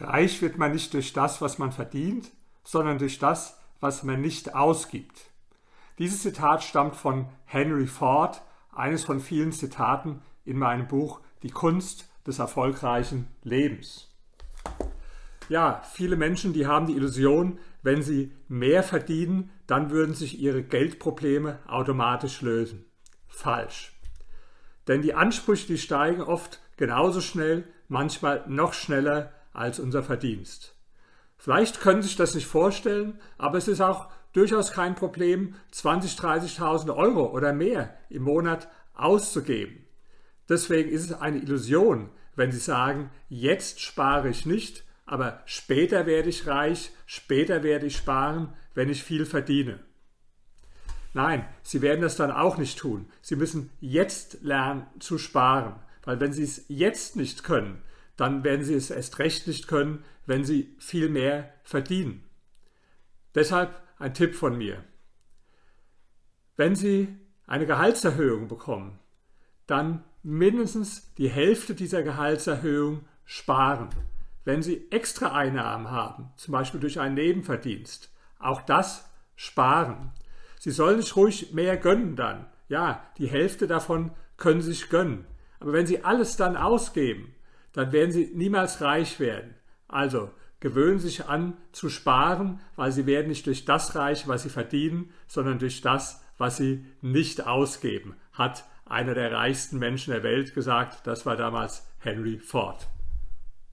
Reich wird man nicht durch das, was man verdient, sondern durch das, was man nicht ausgibt. Dieses Zitat stammt von Henry Ford, eines von vielen Zitaten in meinem Buch Die Kunst des erfolgreichen Lebens. Ja, viele Menschen, die haben die Illusion, wenn sie mehr verdienen, dann würden sich ihre Geldprobleme automatisch lösen. Falsch. Denn die Ansprüche, die steigen oft genauso schnell, manchmal noch schneller als unser Verdienst. Vielleicht können Sie sich das nicht vorstellen, aber es ist auch durchaus kein Problem, 20.000, 30.000 Euro oder mehr im Monat auszugeben. Deswegen ist es eine Illusion, wenn Sie sagen, jetzt spare ich nicht, aber später werde ich reich, später werde ich sparen, wenn ich viel verdiene. Nein, Sie werden das dann auch nicht tun. Sie müssen jetzt lernen zu sparen, weil wenn Sie es jetzt nicht können, dann werden Sie es erst recht nicht können, wenn Sie viel mehr verdienen. Deshalb ein Tipp von mir. Wenn Sie eine Gehaltserhöhung bekommen, dann mindestens die Hälfte dieser Gehaltserhöhung sparen. Wenn Sie extra Einnahmen haben, zum Beispiel durch einen Nebenverdienst, auch das sparen. Sie sollen sich ruhig mehr gönnen dann. Ja, die Hälfte davon können Sie sich gönnen. Aber wenn Sie alles dann ausgeben, dann werden Sie niemals reich werden. Also gewöhnen Sie sich an zu sparen, weil Sie werden nicht durch das reich, was Sie verdienen, sondern durch das, was Sie nicht ausgeben, hat einer der reichsten Menschen der Welt gesagt. Das war damals Henry Ford.